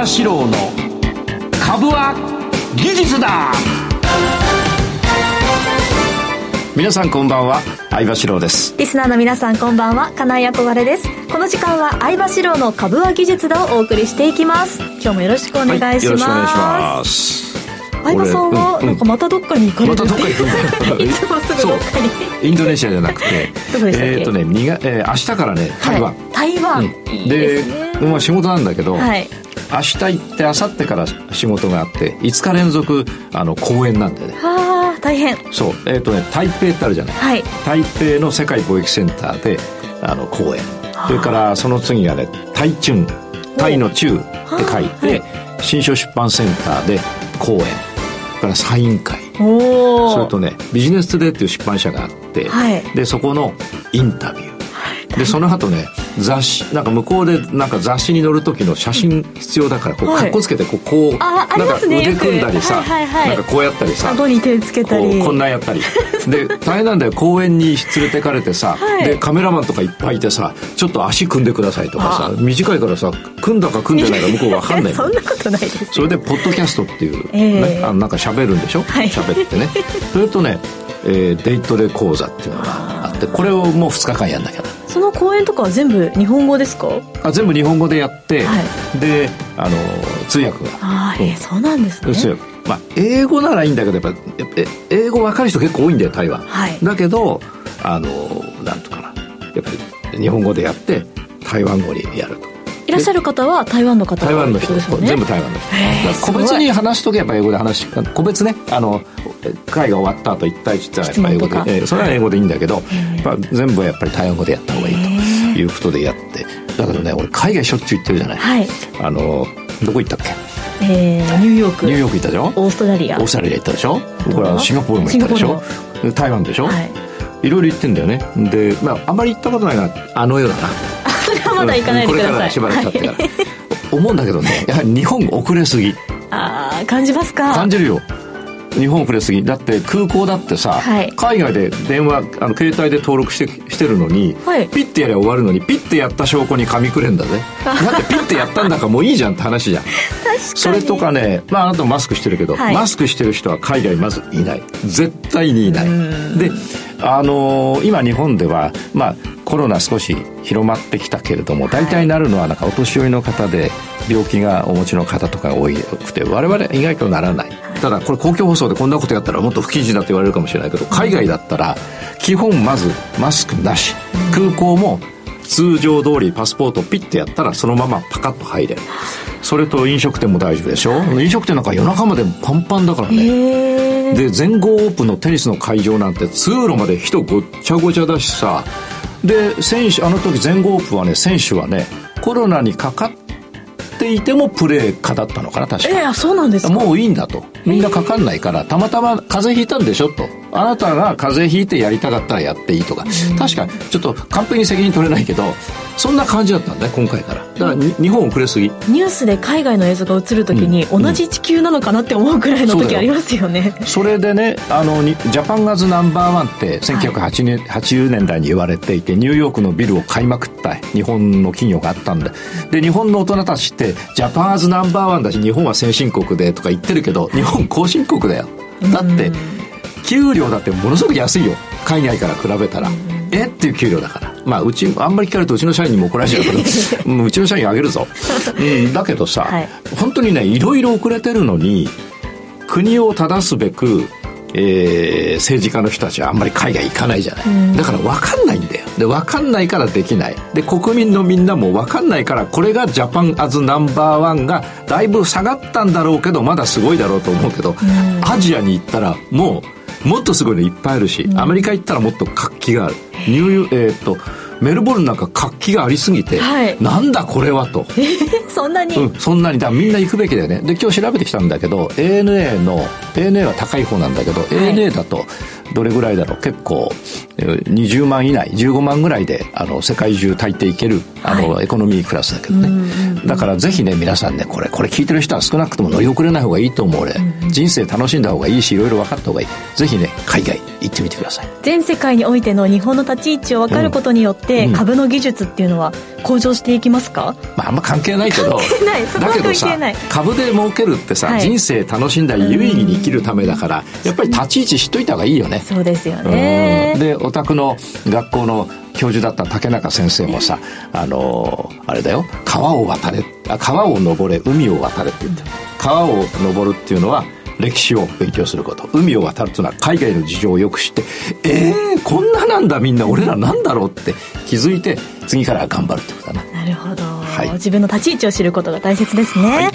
場志郎の株は技術だ。皆さんこんばんは相場志郎です。リスナーの皆さんこんばんは金井憧れです。この時間は相場志郎の株は技術だをお送りしていきます。今日もよろしくお願いします、はい、よろしくお願いします相葉さんはなんかまたどっかに行かれるまたどっか行くんだよ。いつもすぐどっかに。インドネシアじゃなくて。えっ、ー、とねにが、えー、明日からね台湾、はい、台湾、うん、いいで、ね、まあ仕事なんだけど、はい、明日行って明後日から仕事があって5日連続あの公演なんでね。はあ大変。そう。えっ、ー、とね台北ってあるじゃない、はい、台北の世界貿易センターであの公演。それからその次がね台中タイの中って書いて、はい、新書出版センターで講演からサイン会それとねビジネストゥデイっていう出版社があって、はい、でそこのインタビュー。でその後ね雑誌なんか向こうでなんか雑誌に載る時の写真必要だからこうかっこつけてこうこうなんか腕組んだりさなんかこうやったりさ顎に手つけたり。こんなんやったり。で大変なんだよ公園に連れてかれてさ、でカメラマンとかいっぱいいてさちょっと足組んでくださいとかさ短いからさ組んだか組んでないか向こう分かんないそんなことないですそれでポッドキャストっていう、ねあなんか喋るんでしょ？喋、ってね。それとね、えー、デイトレ講座っていうのがあってこれをもう2日間やんなきゃその講演とかは全部日本語ですか？あ全部日本語でやって、はい、であの通訳が。ああ、うん、えー、そうなんですね。通訳。まあ英語ならいいんだけどやっぱ英語分かる人結構多いんだよ台湾、は。い、だけどあのなんとかな。やっぱり日本語でやって台湾語にやると。いらっしゃる方は台湾の方台湾の人です、ね、全部台湾の人。個別に話しとけば英語で話個別ねあの会が終わった後1対1ってやっぱ英語で、えー、それは英語でいいんだけど、まあ、全部はやっぱり台湾語でやった方がいいということでやって。だけどね俺海外しょっちゅう行ってるじゃない、はい、あのどこ行ったっけ？えー、ニューヨーク。ニューヨーク行ったでしょ？オーストラリア。オーストラリア行ったでしょ？これはシンガポールも行ったでしょ？台湾でしょ、はい、いろいろ行ってんだよね。で、まあ、あんまり行ったことないがあの世だな。それはまだ行かないでください、うん、これからしばらく経ってから、はい、思うんだけどねやはり日本遅れすぎ。ああ感じますか？感じるよ日本遅れすぎだって空港だってさ、はい、海外で電話あの携帯で登録してしてるのに、はい、ピッてやりゃ終わるのにピッてやった証拠に紙くれんだぜ。だってピッてやったんだからもういいじゃんって話じゃん。それとかねまああなたもマスクしてるけど、はい、マスクしてる人は海外まずいない。絶対にいない。であのー、今日本ではまあコロナ少し広まってきたけれども大体なるのはなんかお年寄りの方で病気がお持ちの方とかが多くて我々意外とならないただこれ公共放送でこんなことやったらもっと不謹慎だと言われるかもしれないけど海外だったら基本まずマスクなし。空港も通常通りパスポートピッてやったらそのままパカッと入れる。それと飲食店も大丈夫でしょ？飲食店なんか夜中までパンパンだからね。で全豪オープンのテニスの会場なんて通路まで人ごっちゃごちゃだしさ。で選手あの時全豪オープンはね選手はねコロナにかかっていてもプレーかだったのかな確か。えー、そうなんですもういいんだと。みんなかかんないからたまたま風邪ひいたんでしょと。あなたが風邪ひいてやりたかったらやっていいとか、確かちょっと完璧に責任取れないけどそんな感じだったんだね今回から。だから日本遅れすぎ。ニュースで海外の映像が映るときに、同じ地球なのかなって思うくらいの時ありますよね、それでねあのジャパンガズナンバーワンって1980年,、80年代に言われていてニューヨークのビルを買いまくった日本の企業があったんでで日本の大人たちってジャパンガズナンバーワンだし日本は先進国でとか言ってるけど日本後進国だよ。だって給料だってものすごく安いよ。海外から比べたら、え？っていう給料だから。まあうちあんまり聞かれるとうちの社員にも怒られちゃうけど うちの社員あげるぞ、うん、だけどさ、はい、本当にねいろいろ遅れてるのに国を正すべくえー、政治家の人たちはあんまり海外行かないじゃない、だから分かんないんだよ。で分かんないからできない。で国民のみんなも分かんないからこれがジャパンアズナンバーワンがだいぶ下がったんだろうけどまだすごいだろうと思うけど、アジアに行ったらもうもっとすごいのいっぱいあるし、アメリカ行ったらもっと活気がある。ニューえー、っと、メルボルンなんか活気がありすぎて、はい、なんだこれはと。そんなに、うん、そんなに。だみんな行くべきだよね。で、今日調べてきたんだけど、ANA の、ANA は高い方なんだけど、はい、ANA だと、どれぐらいだろう？結構20万以内15万ぐらいであの世界中大抵いけるあの、はい、エコノミークラスだけどね。だからぜひね皆さんねこれこれ聞いてる人は少なくとも乗り遅れない方がいいと思う俺、人生楽しんだ方がいいしいろいろ分かった方がいい。ぜひね海外行ってみてください。全世界においての日本の立ち位置を分かることによって、うん、株の技術っていうのは向上していきますか、まあ、あんま関係ないけど。だけどさ株で儲けるってさ、はい、人生楽しんだり有意義に生きるためだから、やっぱり立ち位置知っといた方がいいよね。そうですよね。でお宅の学校の教授だった竹中先生もさ、あのー、あれだよ。川を渡れ川を登れ海を渡れって言って川を登るっていうのは歴史を勉強すること。海を渡るというのは海外の事情をよく知って。えー、こんななんだみんな。俺らなんだろうって。気づいて次から頑張るってことだな。なるほど、はい、自分の立ち位置を知ることが大切ですね、はい。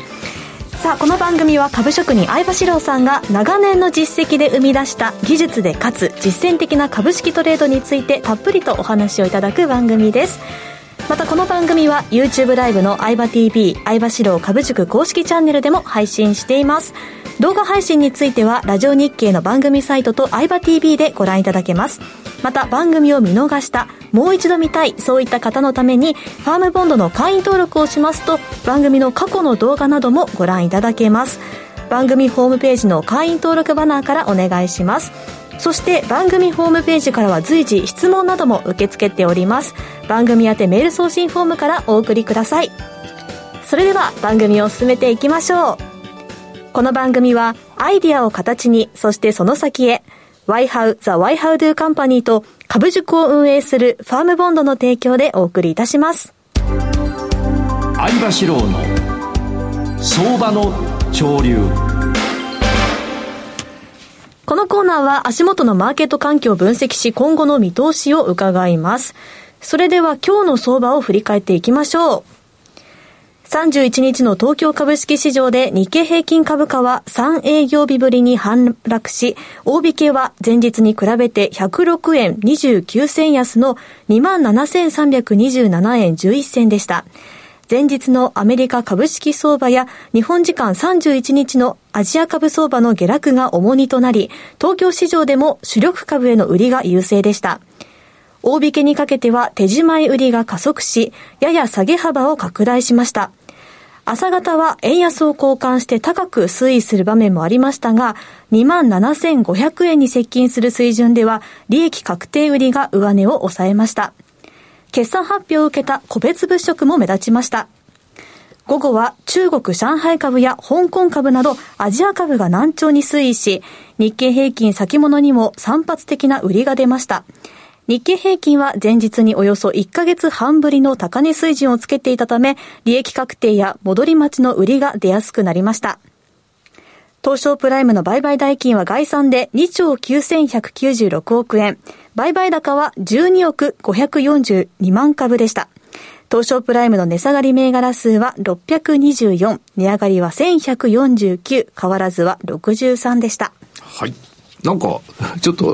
さあこの番組は株職人相場志郎さんが長年の実績で生み出した技術でかつ実践的な株式トレードについてたっぷりとお話をいただく番組です。またこの番組は YouTube ライブの相場 TV 相場志郎株塾公式チャンネルでも配信しています動画配信についてはラジオ日経の番組サイトと相場 TV でご覧いただけます。また番組を見逃したもう一度見たいそういった方のためにファームボンドの会員登録をしますと番組の過去の動画などもご覧いただけます。番組ホームページの会員登録バナーからお願いします。そして番組ホームページからは随時質問なども受け付けております。番組宛てメール送信フォームからお送りください。それでは番組を進めていきましょう。この番組はアイディアを形にそしてその先へ YHOW The YHOWDO Company と株塾を運営するファームボンドの提供でお送りいたします相場志郎の相場の潮流このコーナーは足元のマーケット環境を分析し今後の見通しを伺います。それでは今日の相場を振り返っていきましょう。31日の東京株式市場で日経平均株価は3営業日ぶりに反落し、大引けは前日に比べて106円29銭安の27,327円11銭でした。前日のアメリカ株式相場や日本時間31日のアジア株相場の下落が重荷となり、東京市場でも主力株への売りが優勢でした。大引けにかけては手仕舞い売りが加速し、やや下げ幅を拡大しました。朝方は円安を交換して高く推移する場面もありましたが、27,500円に接近する水準では、利益確定売りが上値を抑えました。決算発表を受けた個別物色も目立ちました。午後は中国上海株や香港株などアジア株が難聴に推移し、日経平均先物にも散発的な売りが出ました。日経平均は前日におよそ1ヶ月半ぶりの高値水準をつけていたため、利益確定や戻り待ちの売りが出やすくなりました。東証プライムの売買代金は概算で2兆9196億円。売買高は12億542万株でした。東証プライムの値下がり銘柄数は624、値上がりは1149、変わらずは63でした。はい。なんか、ちょっと、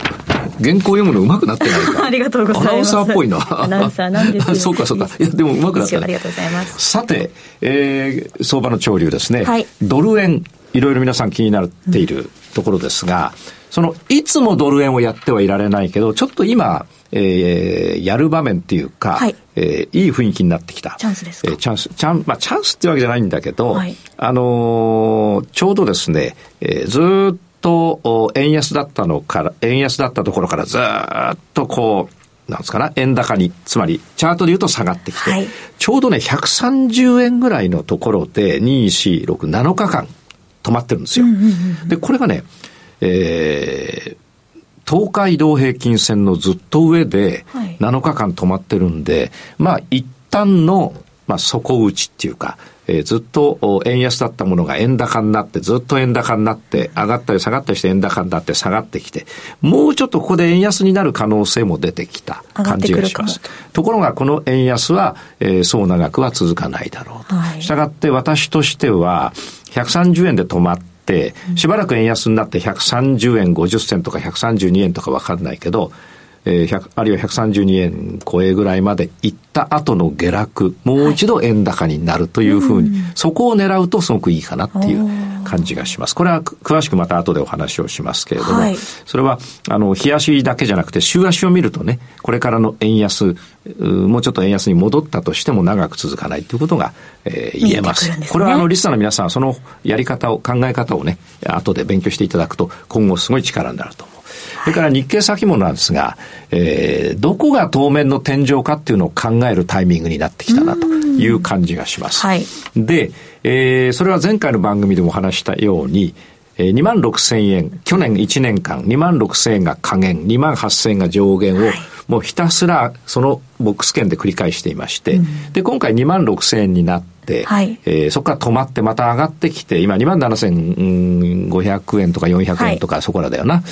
原稿読むの上手くなってないか？ありがとうございます。アナウンサーっぽいな。アナウンサーなんですよ。そうかそうか。いや、でも上手くなってありがとうございます。さて、えー、相場の潮流ですね。はい。ドル円、いろいろ皆さん気になっているところですが、うん、その、いつもドル円をやってはいられないけど、ちょっと今、えー、やる場面っていうか、はい、えー、いい雰囲気になってきた。チャンスですか、えー、チャンス、チャン、まあ、チャンスってわけじゃないんだけど、はい、あのー、ちょうどですね、えー、ずっと円安だったのから、円安だったところからずっとこう、なんですかな、円高に、つまり、チャートで言うと下がってきて、はい、ちょうどね、130円ぐらいのところで、2、4、6、7日間止まってるんですよ。で、これがね、えー、東海道平均線のずっと上で7日間止まってるんで、はい、まあ一旦の、まあ底打ちっていうか、えー、ずっと円安だったものが円高になって、ずっと円高になって、上がったり下がったりして円高になって下がってきて、もうちょっとここで円安になる可能性も出てきた感じがします。ところがこの円安は、えー、そう長くは続かないだろうと。はい、したがって私としては、130円で止まって、しばらく円安になって130円50銭とか132円とかわかんないけど、えー、あるいは132円超えぐらいまで行った後の下落、もう一度円高になるというふうに、はい、そこを狙うとすごくいいかなっていう感じがします。これは詳しくまた後でお話をしますけれども、はい、それは、あの、日足だけじゃなくて、週足を見るとね、これからの円安、もうちょっと円安に戻ったとしても長く続かないということが、えー、言えます。すね、これはあの、リスナーの皆さん、そのやり方を、考え方をね、後で勉強していただくと、今後すごい力になると思う。それから日経先物なんですが、えー、どこが当面の天井かっていうのを考えるタイミングになってきたなという感じがします。はい、で、えー、それは前回の番組でも話したように、えー、2万6千円、去年1年間2万6千円が下限、2万8千円が上限を、はい。もうひたすらそのボックス圏で繰り返していまして、うん、で、今回2万6千円になって、はい、えー、そこから止まってまた上がってきて、今2万7500円とか400円とかそこらだよな。はい、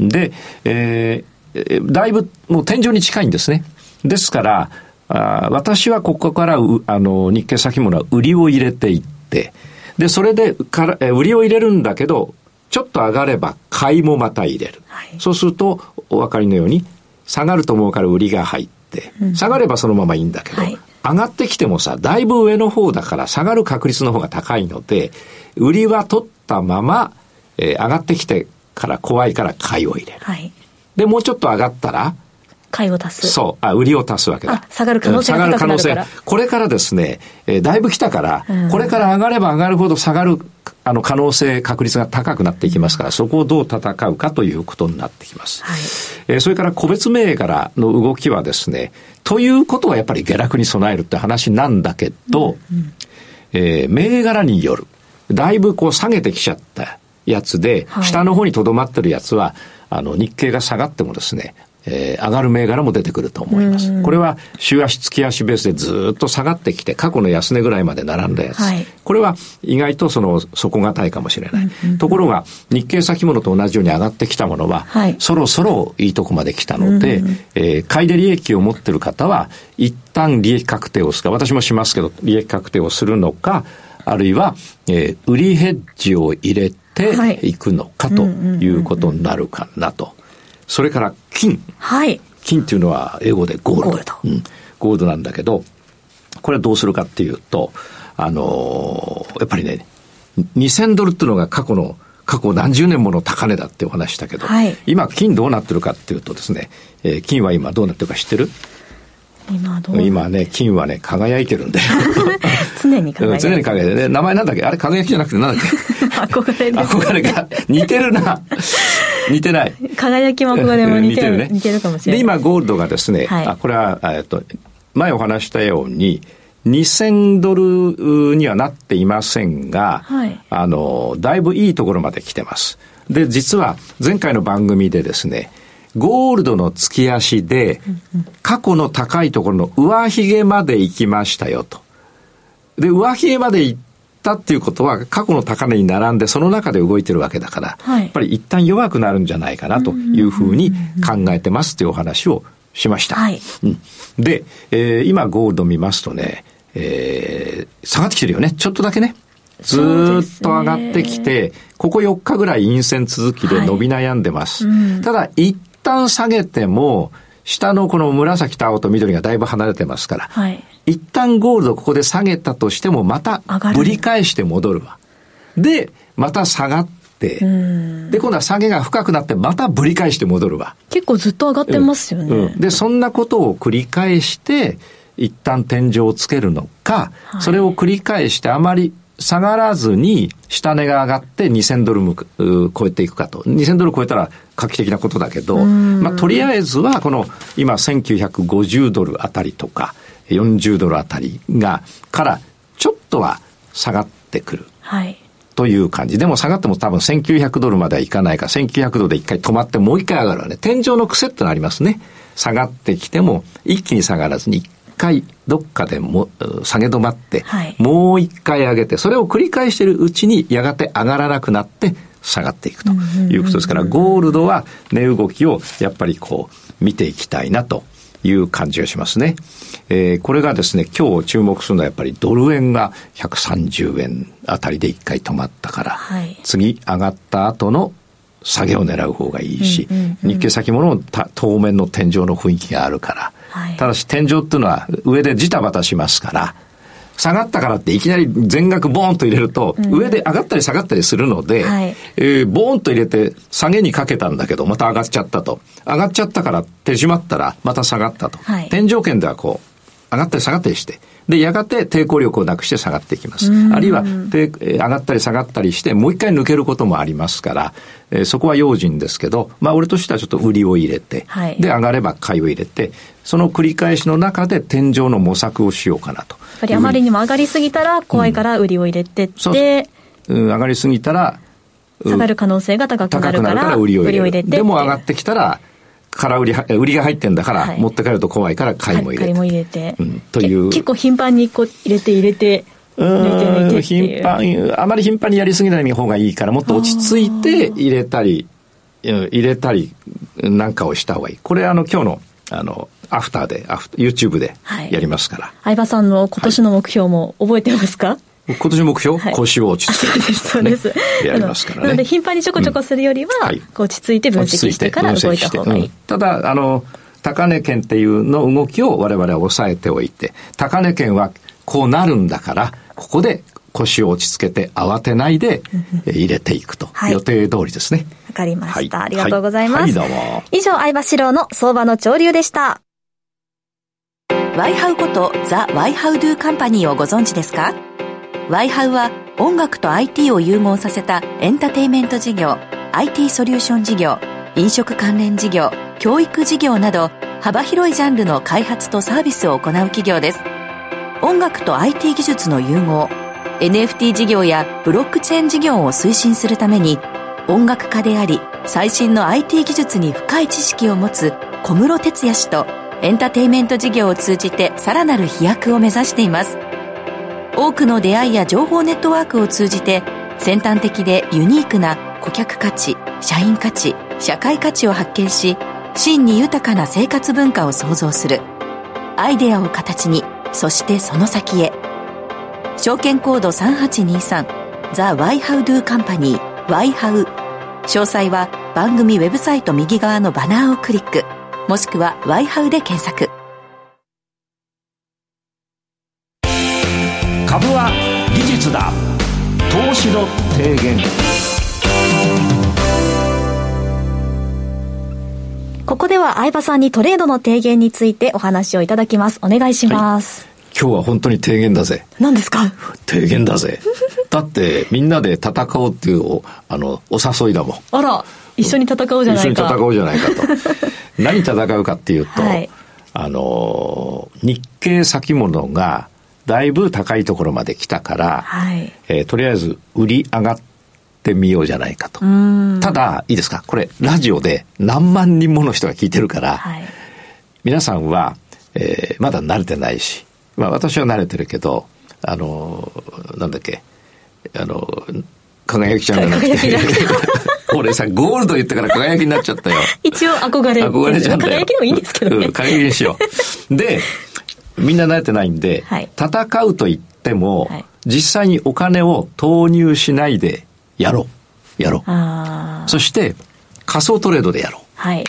で、えー、だいぶもう天井に近いんですね。ですから、あ私はここからあの日経先物は売りを入れていって、で、それでから、え売りを入れるんだけど、ちょっと上がれば買いもまた入れる。はい、そうすると、お分かりのように、下がると思うから売りが入って、下がればそのままいいんだけど、はい、上がってきてもさ、だいぶ上の方だから下がる確率の方が高いので、売りは取ったまま、えー、上がってきてから怖いから買いを入れる。はい、で、もうちょっと上がったら、買いを足す。そう。あ、売りを足すわけだ。下がる可能性が高くなるから。これからですね、えー、だいぶ来たから、うん、これから上がれば上がるほど下がる、あの、可能性、確率が高くなっていきますから、そこをどう戦うかということになってきます。はい、えー、それから個別銘柄の動きはですね、ということはやっぱり下落に備えるって話なんだけど、うんうん、えー、銘柄による。だいぶこう下げてきちゃったやつで、はい、下の方にとどまってるやつは、あの、日経が下がってもですね、えー、上がる銘柄も出てくると思います。これは週足月足ベースでずっと下がってきて過去の安値ぐらいまで並んだやつ。はい、これは意外とその底堅いかもしれない。ところが日経先物と同じように上がってきたものは、はい、そろそろいいとこまで来たので、えー、買いで利益を持ってる方は一旦利益確定をするか、私もしますけど利益確定をするのか、あるいは、えー、売りヘッジを入れていくのかということになるかなと。それから金。はい。金っていうのは英語でゴールド。ゴールド。うん。ゴールドなんだけど、これはどうするかっていうと、あのー、やっぱりね、2000ドルっていうのが過去の、過去何十年もの高値だってお話したけど、はい、今金どうなってるかっていうとですね、えー、金は今どうなってるか知ってる？今どう今ね、金はね、輝いてるんだよ。常に輝いてる。常に輝いてる。ね、名前なんだっけ？あれ輝きじゃなくてなんだっけ？憧れです。憧れが。似てるな。似てない。輝きも憧れも似てる。似てるね。似てるかもしれない。で、今、ゴールドがですね、はい、あこれは、えっと、前お話したように、2000ドルにはなっていませんが、はい、あの、だいぶいいところまで来てます。で、実は前回の番組でですね、ゴールドの月足で、過去の高いところの上髭まで行きましたよと。で、上髭まで行ったっていうことは、過去の高値に並んで、その中で動いてるわけだから、はい、やっぱり一旦弱くなるんじゃないかなというふうに考えてますというお話をしました。はい、うん、で、えー、今ゴールド見ますとね、えー、下がってきてるよね。ちょっとだけね。ずっと上がってきて、ここ4日ぐらい陰線続きで伸び悩んでます。はいうん、ただ、一旦下げても、下のこの紫と青と緑がだいぶ離れてますから、はい、一旦ゴールドここで下げたとしても、またぶり返して戻るわ。で、また下がって、で、今度は下げが深くなって、またぶり返して戻るわ。結構ずっと上がってますよね。うんうん、で、そんなことを繰り返して、一旦天井をつけるのか、はい、それを繰り返してあまり下がらずに、下値が上がって2000ドルむ超えていくかと。2000ドル超えたら画期的なことだけど、まあ、とりあえずはこの今1950ドルあたりとか、40ドルあたりが、からちょっとは下がってくる。はい。という感じ。でも下がっても多分1900ドルまではいかないか、1900ドルで一回止まってもう一回上がるわね。天井の癖ってのありますね。下がってきても一気に下がらずに一回どっかでも下げ止まって、はい、もう一回上げて、それを繰り返しているうちにやがて上がらなくなって下がっていくということですから、ゴールドは値動きをやっぱりこう見ていきたいなという感じがしますね。えー、これがですね、今日注目するのはやっぱりドル円が130円あたりで一回止まったから、はい、次上がった後の下げを狙う方がいいし、日経先物も当面の天井の雰囲気があるから、はい、ただし天井っていうのは上でジタバタしますから、下がったからっていきなり全額ボーンと入れると、上で上がったり下がったりするので、はい、えー、ボーンと入れて下げにかけたんだけど、また上がっちゃったと。上がっちゃったから手締まったらまた下がったと。はい、天井圏ではこう、上がったり下がったりして、で、やがて抵抗力をなくして下がっていきます。あるいは、上がったり下がったりして、もう一回抜けることもありますから、えー、そこは用心ですけど、まあ、俺としてはちょっと売りを入れて、はい、で、上がれば買いを入れて、その繰り返しの中で天井の模索をしようかなと。やっぱりあまりにも上がりすぎたら怖いから売りを入れてって、うん、上がりすぎたら、下がる可能性が高くなるから売りを入れて。でも上がってきたら、空売り、売りが入ってんだから、はい、持って帰ると怖いから買いも入れて。買いも入れて。うん、という。結構頻繁にこう入れて入れて。うん、頻繁、あまり頻繁にやりすぎない方がいいから、もっと落ち着いて入れたり、入れたりなんかをした方がいい。これあの今日の、あの、アフターで、アフ YouTube でやりますから。相、葉、さんの今年の目標も覚えてますか、はい今年目標、はい、腰を落ち着け。て、そうです、そうです。やりますからね。なので、頻繁にちょこちょこするよりは、うん。はい、落ち着いて分析してから動いた方がいい。うん、ただ、あの、高値圏っていうの動きを我々は抑えておいて、高値圏はこうなるんだから、ここで腰を落ち着けて慌てないで入れていくと、はい、予定通りですね。わかりました、はい、ありがとうございます。はい、どうも。以上、相場志郎の相場の潮流でした。ワイハウことザ・ワイハウドゥカンパニーをご存知ですか？ワイハウは音楽と IT を融合させたエンターテイメント事業、IT ソリューション事業、飲食関連事業、教育事業など幅広いジャンルの開発とサービスを行う企業です。音楽と IT 技術の融合、NFT 事業やブロックチェーン事業を推進するために音楽家であり最新の IT 技術に深い知識を持つ小室哲哉氏とエンターテイメント事業を通じてさらなる飛躍を目指しています。多くの出会いや情報ネットワークを通じて先端的でユニークな顧客価値、社員価値、社会価値を発見し、真に豊かな生活文化を創造する。アイデアを形に、そしてその先へ。証券コード3823ザ・ワイハウドゥカンパニーワイハウ詳細は番組ウェブサイト右側のバナーをクリックもしくはワイハウで検索だ投資の提言ここでは相葉さんにトレードの提言についてお話をいただきますお願いします、はい今日は本当に提言だぜ。何ですか？提言だぜ。だってみんなで戦おうっていうあのお誘いだもん。あら、一緒に戦おうじゃないか。一緒に戦おうじゃないかと。何戦うかっていうと、はい、あの日経先物がだいぶ高いところまで来たから、はい、えー、とりあえず売り上がってみようじゃないかと。ただ、いいですか？これ、ラジオで何万人もの人が聞いてるから、はい、皆さんは、えー、まだ慣れてないし、まあ私は慣れてるけど、あの、なんだっけ、あの、輝きちゃんじゃなくて、俺さ、ゴールド言ったから輝きになっちゃったよ。一応憧れ。憧れちゃうんだよ。輝きでもいいんですけどね。うん、輝きにしよう。で、みんな慣れてないんで、はい、戦うと言っても、はい、実際にお金を投入しないでやろう。やろう。そして、仮想トレードでやろう。はい。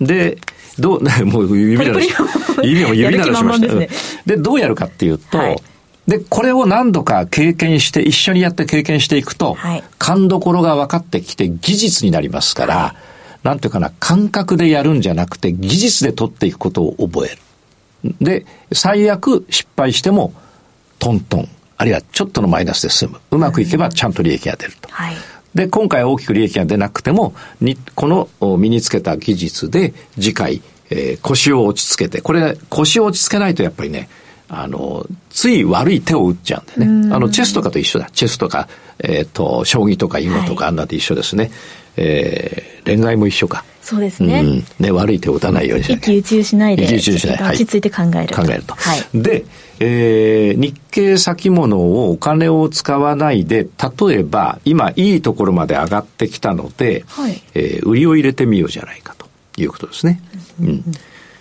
うん。で、どう、もう指鳴らし、指も指鳴らしました。で、ね、で、どうやるかっていうと、はい、で、これを何度か経験して、一緒にやって経験していくと、はい、勘どころが分かってきて技術になりますから、はい、なんていうかな、感覚でやるんじゃなくて、技術で取っていくことを覚える。で、最悪失敗しても、トントン、あるいはちょっとのマイナスで済む。うまくいけばちゃんと利益が出ると。はい、で、今回大きく利益が出なくても、にこの身につけた技術で次回、えー、腰を落ち着けて、これ腰を落ち着けないとやっぱりね、あの、つい悪い手を打っちゃうんでね。あの、チェスとかと一緒だ。チェスとか、えっ、ー、と、将棋とか囲碁とかあんなで一緒ですね。はい、えー、恋愛も一緒か。そうですね。うん、ね、悪い手を打たないようにしな一喜一憂しないで。一喜一憂しない。落ち着いて考えると。考えると。はい。で、えー、日経先物をお金を使わないで、例えば、今いいところまで上がってきたので、はい、えー、売りを入れてみようじゃないかということですね。うん、うん、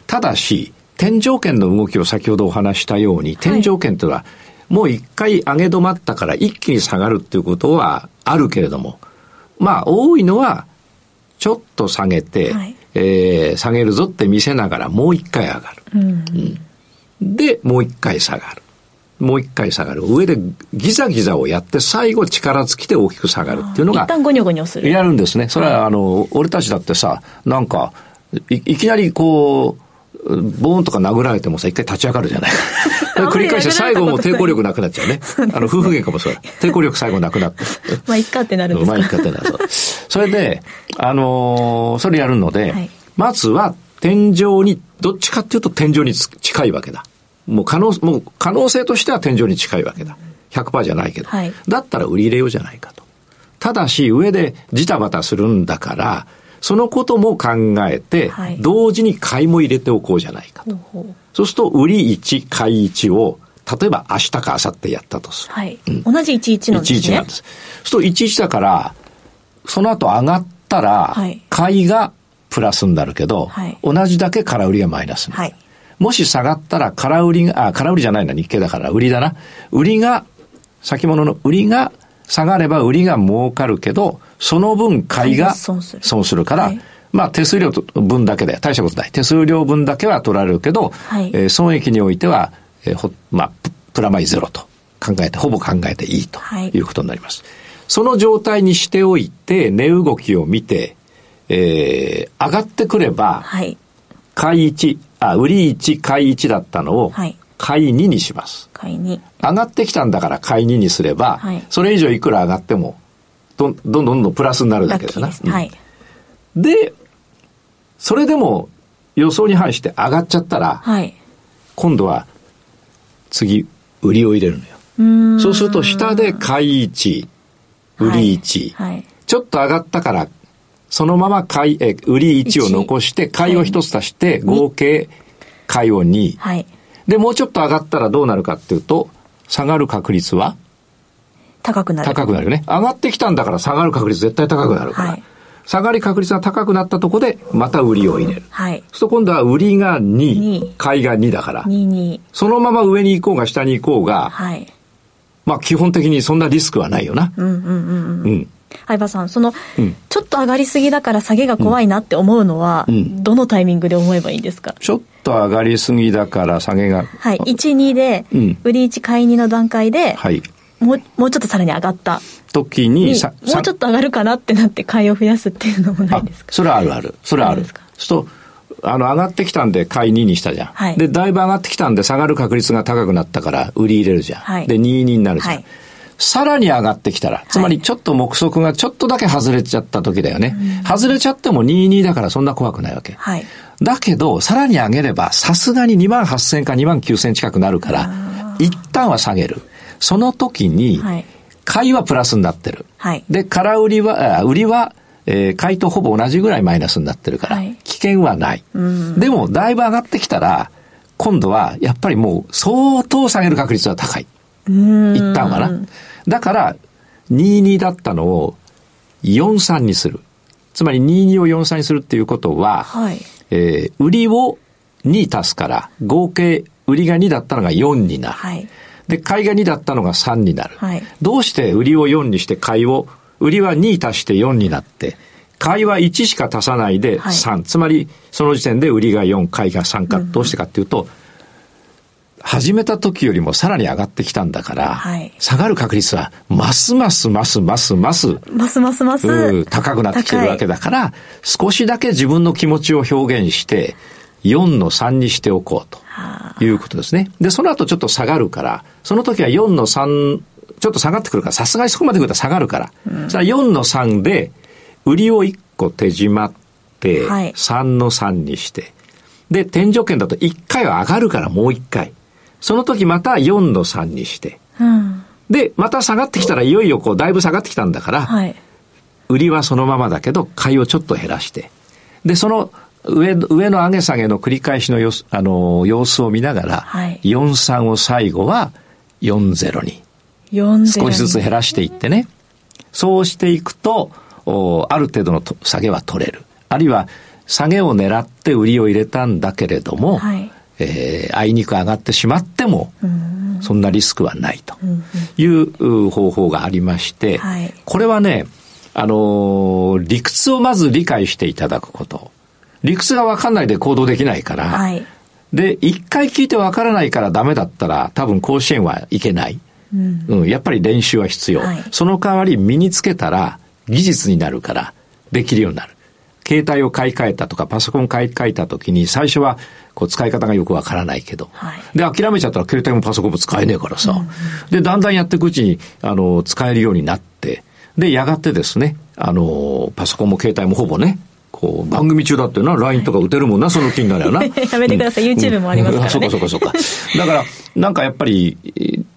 ただし、天井圏の動きを先ほどお話したように、天井圏というのは、もう一回上げ止まったから一気に下がるっていうことはあるけれども、まあ多いのはちょっと下げて、はい、えー、下げるぞって見せながらもう一回上がる。うん、うん、で、もう一回下がる。もう一回下がる。上でギザギザをやって最後力尽きて大きく下がるっていうのが。一旦ゴニョゴニョする。やるんですね。それはあの、俺たちだってさ、なんか、いいきなりこう、ボーンとか殴られてもさ、一回立ち上がるじゃない。繰り返して最後も抵抗力なくなっちゃうね。あの、夫婦喧嘩もそう。抵抗力最後なくなって。まあ、いっかってなるんですかまあ、いっかってなる。それで、あのー、それやるので、はい、まずは天井に、どっちかっていうと天井に近いわけだ。もう可能、もう可能性としては天井に近いわけだ。100%じゃないけど。はい、だったら売り入れようじゃないかと。ただし、上でジタバタするんだから、そのことも考えて、はい、同時に買いも入れておこうじゃないかと。そうすると、売り1、買い1を、例えば明日か明後日やったとする。はい。うん、同じ11なんですね。11なんです。そうすると11だから、その後上がったら、はい、買いがプラスになるけど、はい、同じだけ空売りがマイナスになる。はい、もし下がったら空売りが、あ、空売りじゃないな、日経だから売りだな。売りが、先物の売りが下がれば売りが儲かるけど、その分買いが損する。から、はい、まあ手数料分だけで大したことない。手数料分だけは取られるけど、はい、えー、損益においては、えー、ほまあ、プラマイゼロと考えて、ほぼ考えていいとい。うことになります。はい、その状態にしておいて、値動きを見て、えー、上がってくれば、はい、買い1、あ、売り1、買い1だったのを、はい、買い2にします。買い2。上がってきたんだから買い2にすれば、はい、それ以上いくら上がってもどんどんどんどんプラスになるだけだな。はい。で、それでも予想に反して上がっちゃったら、はい、今度は次、売りを入れるのよ。そうすると下で買い1、売り1、はいはい、ちょっと上がったから、そのまま買い、え、売り1を残して、買いを1つ足して、合計買いを2。はい、で、もうちょっと上がったらどうなるかっていうと、下がる確率は？高くなる。高くなるね。上がってきたんだから下がる確率絶対高くなるから。はい、下がり確率が高くなったとこで、また売りを入れる。はい。そうすると今度は売りが2、2買いが2だから。2、2。そのまま上に行こうが下に行こうが、はい。まあ基本的にそんなリスクはないよな。うんうんうんうん。うん。相葉さん、その、うん、ちょっと上がりすぎだから下げが怖いなって思うのは、うん、どのタイミングで思えばいいんですか？ちょっと上がりすぎだから下げが。はい。1、2で、売り1、買い2の段階で、はい。もう、もうちょっとさらに上がった時に、もうちょっと上がるかなってなって買いを増やすっていうのもないですか？それはあるある。それはある。そうあの、上がってきたんで買い2にしたじゃん。はい、で、だいぶ上がってきたんで下がる確率が高くなったから売り入れるじゃん。はい、で、2、2になるじゃん。はい、さらに上がってきたら、つまりちょっと目測がちょっとだけ外れちゃった時だよね。外れちゃっても2、2だからそんな怖くないわけ。はい、だけど、さらに上げれば、さすがに2万8000か2万9000近くなるから、一旦は下げる。その時に、買いはプラスになってる。はい、で、空売りは、売りは、えー、買いとほぼ同じぐらいマイナスになってるから、はい、危険はない。でも、だいぶ上がってきたら、今度は、やっぱりもう、相当下げる確率は高い。一旦はな？だから、22だったのを、43にする。つまり、22を43にするっていうことは、はい、えー、売りを2足すから、合計、売りが2だったのが4になる。はいで、買いが2だったのが3になる。はい、どうして売りを4にして買いを、売りは2足して4になって、買いは1しか足さないで3。はい、つまり、その時点で売りが4、買いが3か。どうしてかっていうと、始めた時よりもさらに上がってきたんだから、はい、下がる確率はますますますますます、ますますます。高くなってきてるわけだから、少しだけ自分の気持ちを表現して、4の3にしておこうということですね。で、その後ちょっと下がるから、その時は4の3、ちょっと下がってくるから、さすがにそこまで来ると下がるから、うん、そ4の3で、売りを1個手締まって、はい、3の3にして、で、天井圏だと1回は上がるからもう1回。その時また4の3にして、うん、で、また下がってきたらいよいよこう、だいぶ下がってきたんだから、はい、売りはそのままだけど、買いをちょっと減らして、で、その上上の上げ下げの繰り返しの様子あの様子を見ながら、はい、43を最後は40に。少しずつ減らしていってね。そうしていくとおある程度の下げは取れる。あるいは下げを狙って売りを入れたんだけれども、はい、えー、あいにく上がってしまっても、そんなリスクはないという方法がありまして、はい、これはね、あのー、理屈をまず理解していただくこと。理屈がわかんないで行動できないから、はい、で、一回聞いてわからないからダメだったら、多分甲子園はいけない。うん、うん、やっぱり練習は必要、はい、その代わり身につけたら技術になるからできるようになる。携帯を買い替えたとかパソコン買い替えた時に最初はこう使い方がよくわからないけど、はい、で、諦めちゃったら携帯もパソコンも使えねえからさ、うん。うん、で、だんだんやっていくうちに、あの、使えるようになって、で、やがてですね、あの、パソコンも携帯もほぼね、こう、番組中だってな、LINE とか打てるもんな、その気になるよな。やめてください、うん、YouTube もありますからね。そうかそうかそうか。だから、なんかやっぱり、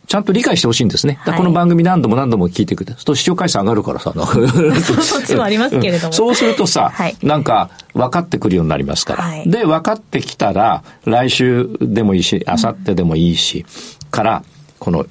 ちゃんと理解してほしいんですね。この番組何度も何度も聞いてくれそうすると視聴回数上がるからさ。そっちもありますけれども。そうするとさ、はい、なんか分かってくるようになりますから。はい、で、分かってきたら、来週でもいいし、明後日でもいいし、うん、から、この、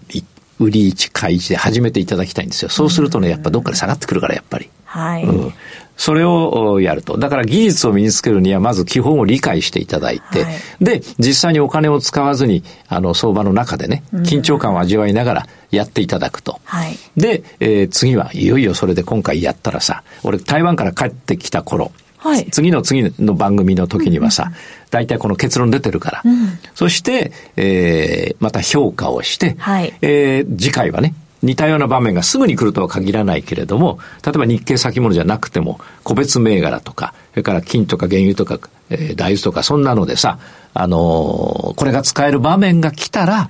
売り市、買い市で始めていただきたいんですよ。そうするとね、やっぱどっかで下がってくるから、やっぱり。はい。うん。それをやると。だから技術を身につけるにはまず基本を理解していただいて、はい、で、実際にお金を使わずに、あの、相場の中でね、緊張感を味わいながらやっていただくと。はい、で、えー、次はいよいよそれで今回やったらさ、俺台湾から帰ってきた頃、はい、次の次の番組の時にはさ、大体この結論出てるから、うん、そして、えー、また評価をして、はい、えー、次回はね、似たような場面がすぐに来るとは限らないけれども、例えば日経先物じゃなくても、個別銘柄とか、それから金とか原油とか、えー、大豆とか、そんなのでさ、あのー、これが使える場面が来たら、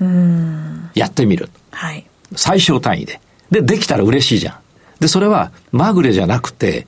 やってみる。はい。最小単位で。で、できたら嬉しいじゃん。で、それは、まぐれじゃなくて、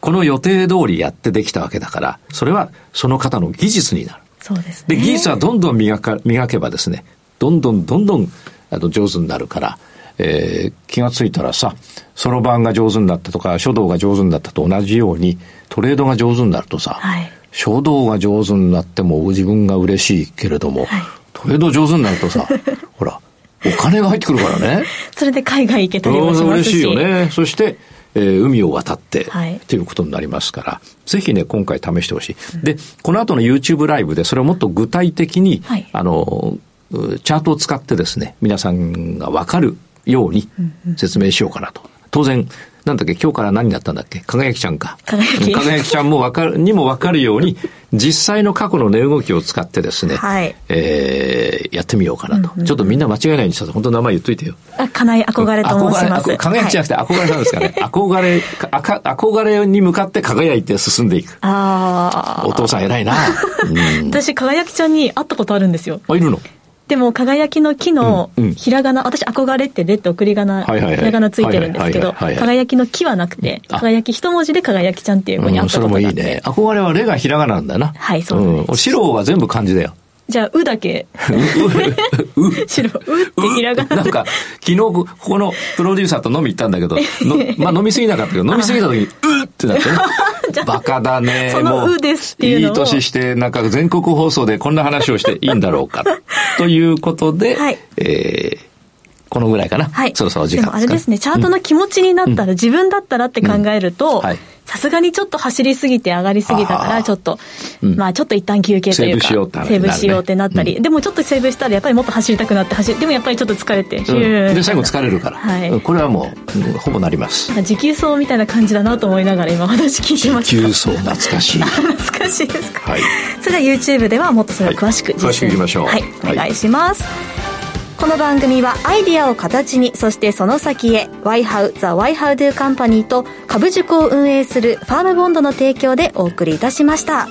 この予定通りやってできたわけだから、それはその方の技術になる。そうですね。で、技術はどんどん磨か磨けばですね、どんどんどんどんあの上手になるから、えー、気がついたらさ、そろばんが上手になったとか、書道が上手になったと同じように、トレードが上手になるとさ、はい、書道が上手になっても自分が嬉しいけれども、はい、トレード上手になるとさ、ほら、お金が入ってくるからね。それで海外行けたりもしますし。嬉しいよね。そして、えー、海を渡って、はい、っていうことになりますから、ぜひね、今回試してほしい。うん、で、この後の YouTube ライブで、それをもっと具体的に、はい、あの、チャートを使ってですね、皆さんがわかるように説明しようかなと。当然、なんだっけ、今日から何になったんだっけ？輝きちゃんか。輝き。ちゃんもわかる、にもわかるように、実際の過去の値動きを使ってですね、はい、えー、やってみようかなと、うんうん。ちょっとみんな間違えないようにした本当名前言っといてよ。あ、金井憧れと申します。輝きじゃなくて憧れなんですかね。憧れ、あか、憧れに向かって輝いて進んでいく。ああ。お父さん偉いな。うん、私、輝きちゃんに会ったことあるんですよ。あ、いるの？でも、輝きの木のひらがな、私、憧れってレって送り仮名、はいはいはい、ひらがなついてるんですけど、輝きの木はなくて、輝き一文字で輝きちゃんっていう子に会ったことがあって、うん、それもいいね。憧れはレがひらがななんだな。はい、そうです、うん。白は全部漢字だよ。じゃあ、うだけ。う、白、うってひらがな。なんか、昨日、ここのプロデューサーと飲み行ったんだけど、まあ飲みすぎなかったけど、飲みすぎた時に、うってなってね。バカだね。そのうですっていうのいい年して、なんか全国放送でこんな話をしていいんだろうか。ということで、はい、えーこのぐらいかな。はい。そろそろ時間でもあれですね、チャートの気持ちになったら、うん、自分だったらって考えると、うんはい、さすがにちょっと走りすぎて上がりすぎたから、ちょっと、まあちょっと一旦休憩というか、セーブしようって、セーブしようってなったり、でもちょっとセーブしたらやっぱりもっと走りたくなって走でもやっぱりちょっと疲れて、で、最後疲れるから。はい。これはもう、ほぼなります。持久走みたいな感じだなと思いながら今話聞いてます。持久走懐かしい。懐かしいですか？はい。それでは YouTube ではもっとそれを詳しく、詳しくいきましょう。はい。お願いします。この番組はアイディアを形に、そしてその先へ、YHOW The YHOW Do Company と株塾を運営するファームボンドの提供でお送りいたしました。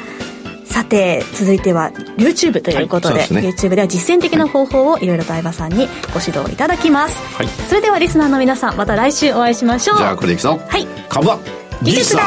さて、続いては YouTube ということで、はいでね、YouTube では実践的な方法をいろいろと相葉さんにご指導いただきます。はい、それではリスナーの皆さん、また来週お会いしましょう。じゃあこれでいくぞ。はい。株は技術だ